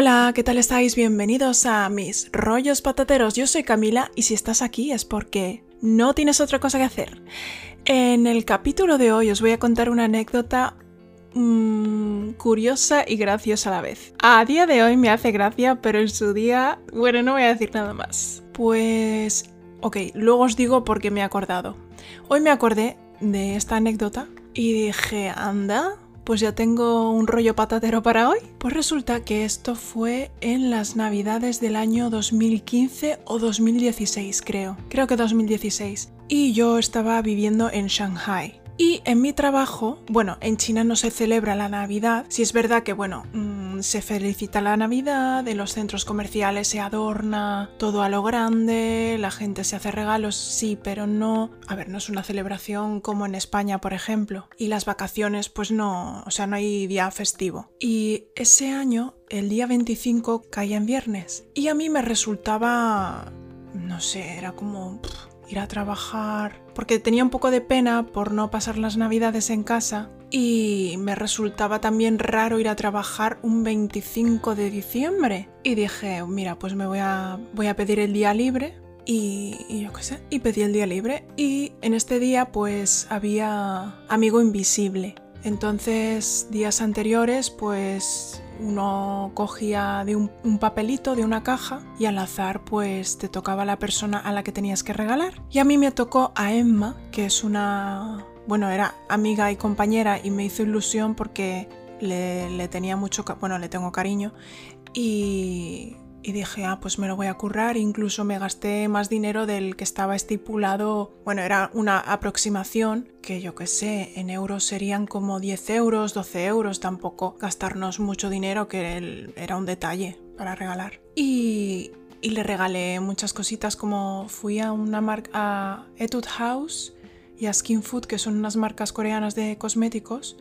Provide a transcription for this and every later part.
Hola, ¿qué tal estáis? Bienvenidos a mis rollos patateros. Yo soy Camila y si estás aquí es porque no tienes otra cosa que hacer. En el capítulo de hoy os voy a contar una anécdota mmm, curiosa y graciosa a la vez. A día de hoy me hace gracia, pero en su día, bueno, no voy a decir nada más. Pues, ok, luego os digo por qué me he acordado. Hoy me acordé de esta anécdota y dije, anda, pues ya tengo un rollo patatero para hoy. Pues resulta que esto fue en las navidades del año 2015 o 2016, creo. Creo que 2016. Y yo estaba viviendo en Shanghai. Y en mi trabajo, bueno, en China no se celebra la Navidad. Si es verdad que, bueno, mmm, se felicita la Navidad, en los centros comerciales se adorna todo a lo grande, la gente se hace regalos, sí, pero no. A ver, no es una celebración como en España, por ejemplo. Y las vacaciones, pues no, o sea, no hay día festivo. Y ese año, el día 25 caía en viernes. Y a mí me resultaba. No sé, era como. Ir a trabajar, porque tenía un poco de pena por no pasar las navidades en casa y me resultaba también raro ir a trabajar un 25 de diciembre. Y dije, mira, pues me voy a, voy a pedir el día libre. Y, y, yo qué sé, y pedí el día libre. Y en este día pues había amigo invisible. Entonces, días anteriores pues uno cogía de un, papelito de una caja y al azar pues te tocaba la persona a la que tenías que regalar. Y a mí me tocó a Emma, que es una... bueno, era amiga y compañera y me hizo ilusión porque le, le tenía mucho... bueno, le tengo cariño y y dije, ah, pues me lo voy a currar. Incluso me gasté más dinero del que estaba estipulado. Bueno, era una aproximación que yo qué sé, en euros serían como 10 euros, 12 euros. Tampoco gastarnos mucho dinero, que era un detalle para regalar. Y, y le regalé muchas cositas, como fui a una marca, a Etude House y a Skin Food, que son unas marcas coreanas de cosméticos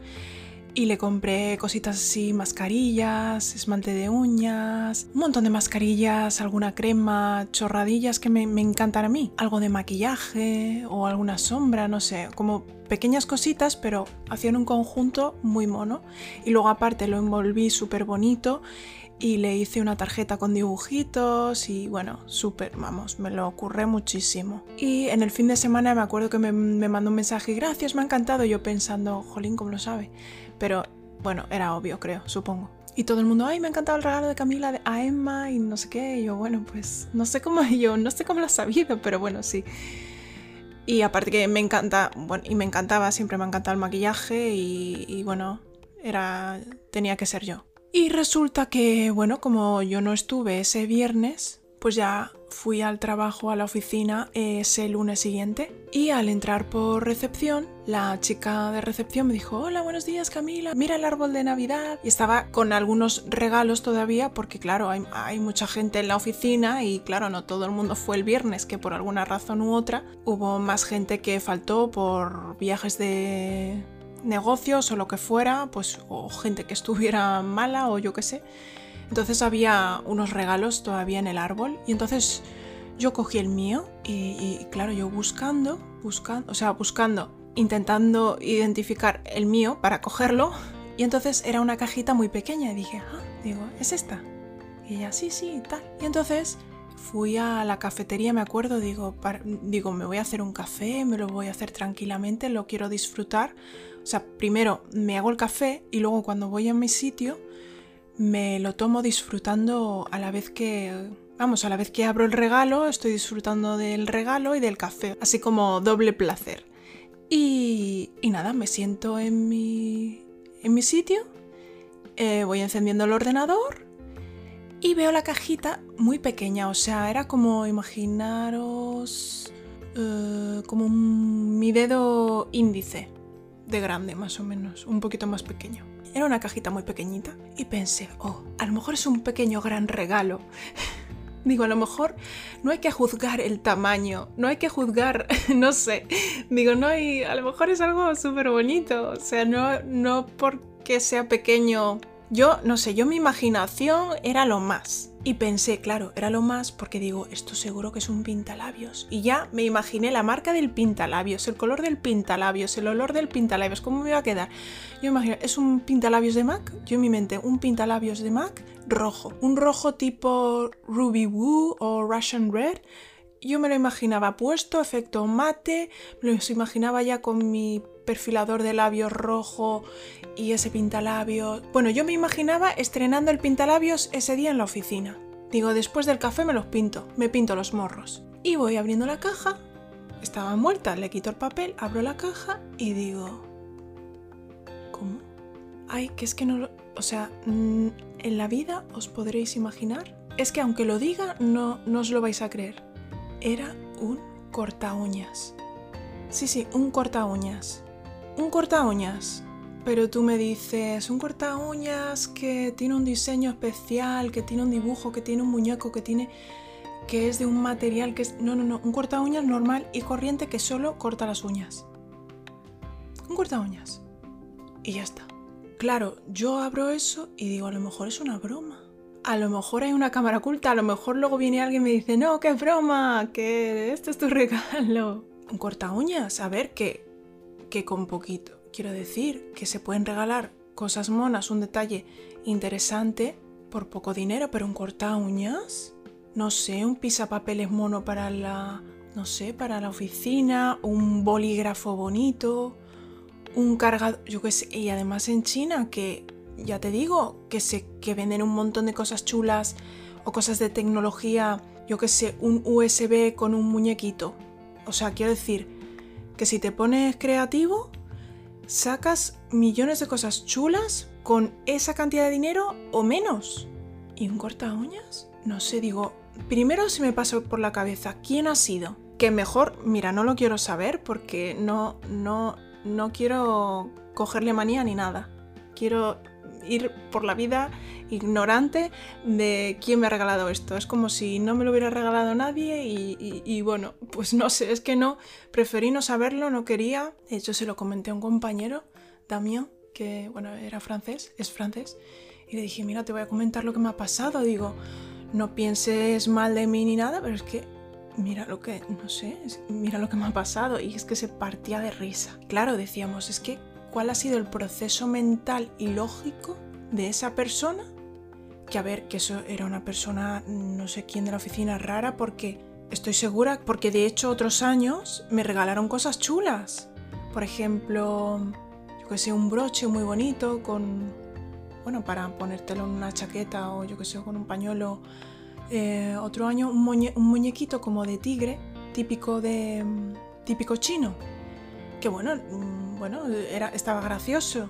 y le compré cositas así, mascarillas, esmalte de uñas, un montón de mascarillas, alguna crema, chorradillas que me, me encantan a mí, algo de maquillaje o alguna sombra, no sé, como pequeñas cositas, pero hacían un conjunto muy mono. Y luego aparte lo envolví súper bonito y le hice una tarjeta con dibujitos y bueno, súper, vamos, me lo ocurre muchísimo. Y en el fin de semana me acuerdo que me, me mandó un mensaje, gracias, me ha encantado, yo pensando, jolín, ¿cómo lo sabe? Pero bueno, era obvio, creo, supongo. Y todo el mundo, ay, me ha encantado el regalo de Camila a Emma y no sé qué. Y yo, bueno, pues no sé cómo yo, no sé cómo lo ha sabido, pero bueno, sí. Y aparte que me encanta, bueno, y me encantaba, siempre me ha encantado el maquillaje y, y bueno, era, tenía que ser yo. Y resulta que, bueno, como yo no estuve ese viernes, pues ya fui al trabajo a la oficina ese lunes siguiente y al entrar por recepción, la chica de recepción me dijo, hola, buenos días Camila, mira el árbol de Navidad. Y estaba con algunos regalos todavía porque claro, hay, mucha gente en la oficina y claro, no todo el mundo fue el viernes, que por alguna razón u otra hubo más gente que faltó por viajes de negocios o lo que fuera, pues o gente que estuviera mala o yo qué sé. Entonces había unos regalos todavía en el árbol y entonces yo cogí el mío y, y, claro, yo buscando, buscando, o sea, buscando, intentando identificar el mío para cogerlo y entonces era una cajita muy pequeña y dije, ah, digo, ¿es esta? Y ella, sí, sí, tal. Y entonces fui a la cafetería, me acuerdo, digo, digo, me voy a hacer un café, me lo voy a hacer tranquilamente, lo quiero disfrutar. O sea, primero me hago el café y luego cuando voy a mi sitio me lo tomo disfrutando a la vez que, vamos, a la vez que abro el regalo, estoy disfrutando del regalo y del café, así como doble placer. Y, nada, me siento en mi, en mi sitio, eh, voy encendiendo el ordenador y veo la cajita muy pequeña, o sea, era como, imaginaros, uh, como un, mi dedo índice de grande, más o menos, un poquito más pequeño. Era una cajita muy pequeñita y pensé, oh, a lo mejor es un pequeño gran regalo. Digo, a lo mejor no hay que juzgar el tamaño, no hay que juzgar, no sé. Digo, no hay, a lo mejor es algo súper bonito. O sea, no, no porque sea pequeño Yo, no sé, yo mi imaginación era lo más. Y pensé, claro, era lo más porque digo, esto seguro que es un pintalabios. Y ya me imaginé la marca del pintalabios, el color del pintalabios, el olor del pintalabios, ¿cómo me iba a quedar? Yo imagino, ¿es un pintalabios de MAC? Yo en mi mente, un pintalabios de MAC rojo. Un rojo tipo Ruby Woo o Russian Red. Yo me lo imaginaba puesto, efecto mate, me lo imaginaba ya con mi perfilador de labios rojo y ese pintalabios. Bueno, yo me imaginaba estrenando el pintalabios ese día en la oficina. Digo, después del café me los pinto, me pinto los morros. Y voy abriendo la caja, estaba muerta, le quito el papel, abro la caja y digo... ¿Cómo? Ay, que es que no... O sea, mm, en la vida os podréis imaginar. Es que aunque lo diga, no, no os lo vais a creer. Era un corta uñas. Sí, sí, un corta uñas. Un corta uñas. Pero tú me dices, un corta uñas que tiene un diseño especial, que tiene un dibujo, que tiene un muñeco, que tiene que es de un material que es no, no, no, un corta uñas normal y corriente que solo corta las uñas. Un corta uñas. Y ya está. Claro, yo abro eso y digo, a lo mejor es una broma. A lo mejor hay una cámara oculta, a lo mejor luego viene alguien y me dice, no, qué broma, que esto es tu regalo. Un corta uñas, a ver, que, que con poquito Quiero decir que se pueden regalar cosas monas, un detalle interesante por poco dinero, pero un corta uñas, no sé, un pisapapeles mono para la, no sé, para la oficina, un bolígrafo bonito, un cargador, yo qué sé, y además en China que ya te digo que se que venden un montón de cosas chulas o cosas de tecnología, yo qué sé, un USB con un muñequito. O sea, quiero decir que si te pones creativo, sacas millones de cosas chulas con esa cantidad de dinero o menos. ¿Y un corta uñas? No sé, digo, primero se me pasó por la cabeza, ¿quién ha sido? Que mejor, mira, no lo quiero saber porque no, no, no quiero cogerle manía ni nada. Quiero ir por la vida ignorante de quién me ha regalado esto. Es como si no me lo hubiera regalado nadie y, bueno, pues no sé, es que no, preferí no saberlo, no quería. De hecho, se lo comenté a un compañero, Damien, que bueno, era francés, es francés, y le dije, mira, te voy a comentar lo que me ha pasado. Digo, no pienses mal de mí ni nada, pero es que mira lo que, no sé, mira lo que me ha pasado. Y es que se partía de risa. Claro, decíamos, es que cuál ha sido el proceso mental y lógico de esa persona. Que a ver, que eso era una persona, no sé quién de la oficina rara, porque estoy segura, porque de hecho otros años me regalaron cosas chulas. Por ejemplo, yo que sé, un broche muy bonito con, bueno, para ponértelo en una chaqueta o yo que sé, con un pañuelo. Eh, otro año un, un muñequito como de tigre, típico de, típico chino. Que bueno, bueno, era, estaba gracioso.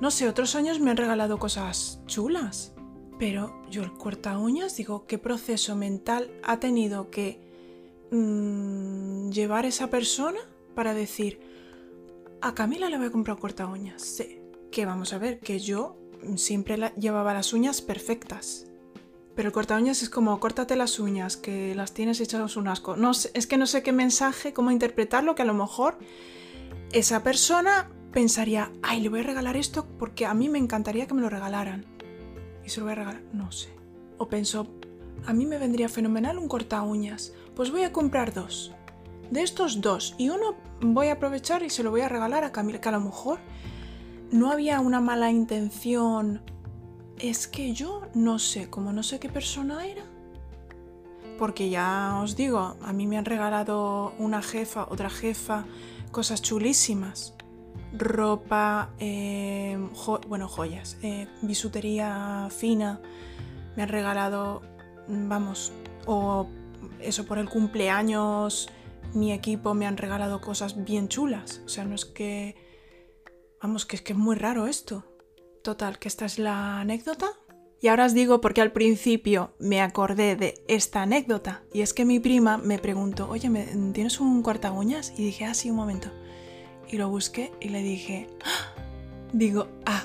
No sé, otros años me han regalado cosas chulas. Pero yo el corta uñas, digo, ¿qué proceso mental ha tenido que mm, llevar esa persona para decir, a Camila le voy a comprar corta uñas? Sí. Que vamos a ver, que yo siempre llevaba las uñas perfectas. Pero el corta uñas es como, córtate las uñas, que las tienes hechas un asco. No es que no sé qué mensaje, cómo interpretarlo, que a lo mejor esa persona pensaría, ay, le voy a regalar esto porque a mí me encantaría que me lo regalaran. Y se lo voy a regalar, no sé. O pensó, a mí me vendría fenomenal un corta uñas, pues voy a comprar dos. De estos dos, y uno voy a aprovechar y se lo voy a regalar a Camila, que a lo mejor no había una mala intención. Es que yo no sé, como no sé qué persona era. Porque ya os digo, a mí me han regalado una jefa, otra jefa, cosas chulísimas. Ropa, eh, bueno, joyas, eh, bisutería fina. Me han regalado, vamos, o eso por el cumpleaños, mi equipo me han regalado cosas bien chulas. O sea, no es que, vamos, que es que es muy raro esto. Total, que esta es la anécdota. Y ahora os digo porque al principio me acordé de esta anécdota. Y es que mi prima me preguntó, oye, ¿tienes un corta uñas? Y dije, ah, sí, un momento. Y lo busqué y le dije, ¡Ah! digo, ah,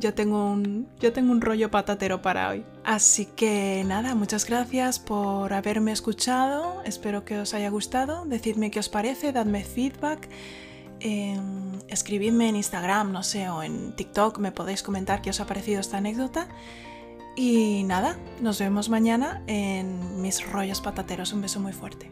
yo tengo, un, yo tengo un rollo patatero para hoy. Así que nada, muchas gracias por haberme escuchado. Espero que os haya gustado. Decidme qué os parece, dadme feedback. Em, escribidme en Instagram, no sé, o en TikTok, me podéis comentar qué os ha parecido esta anécdota. Y nada, nos vemos mañana en mis rollos patateros. Un beso muy fuerte.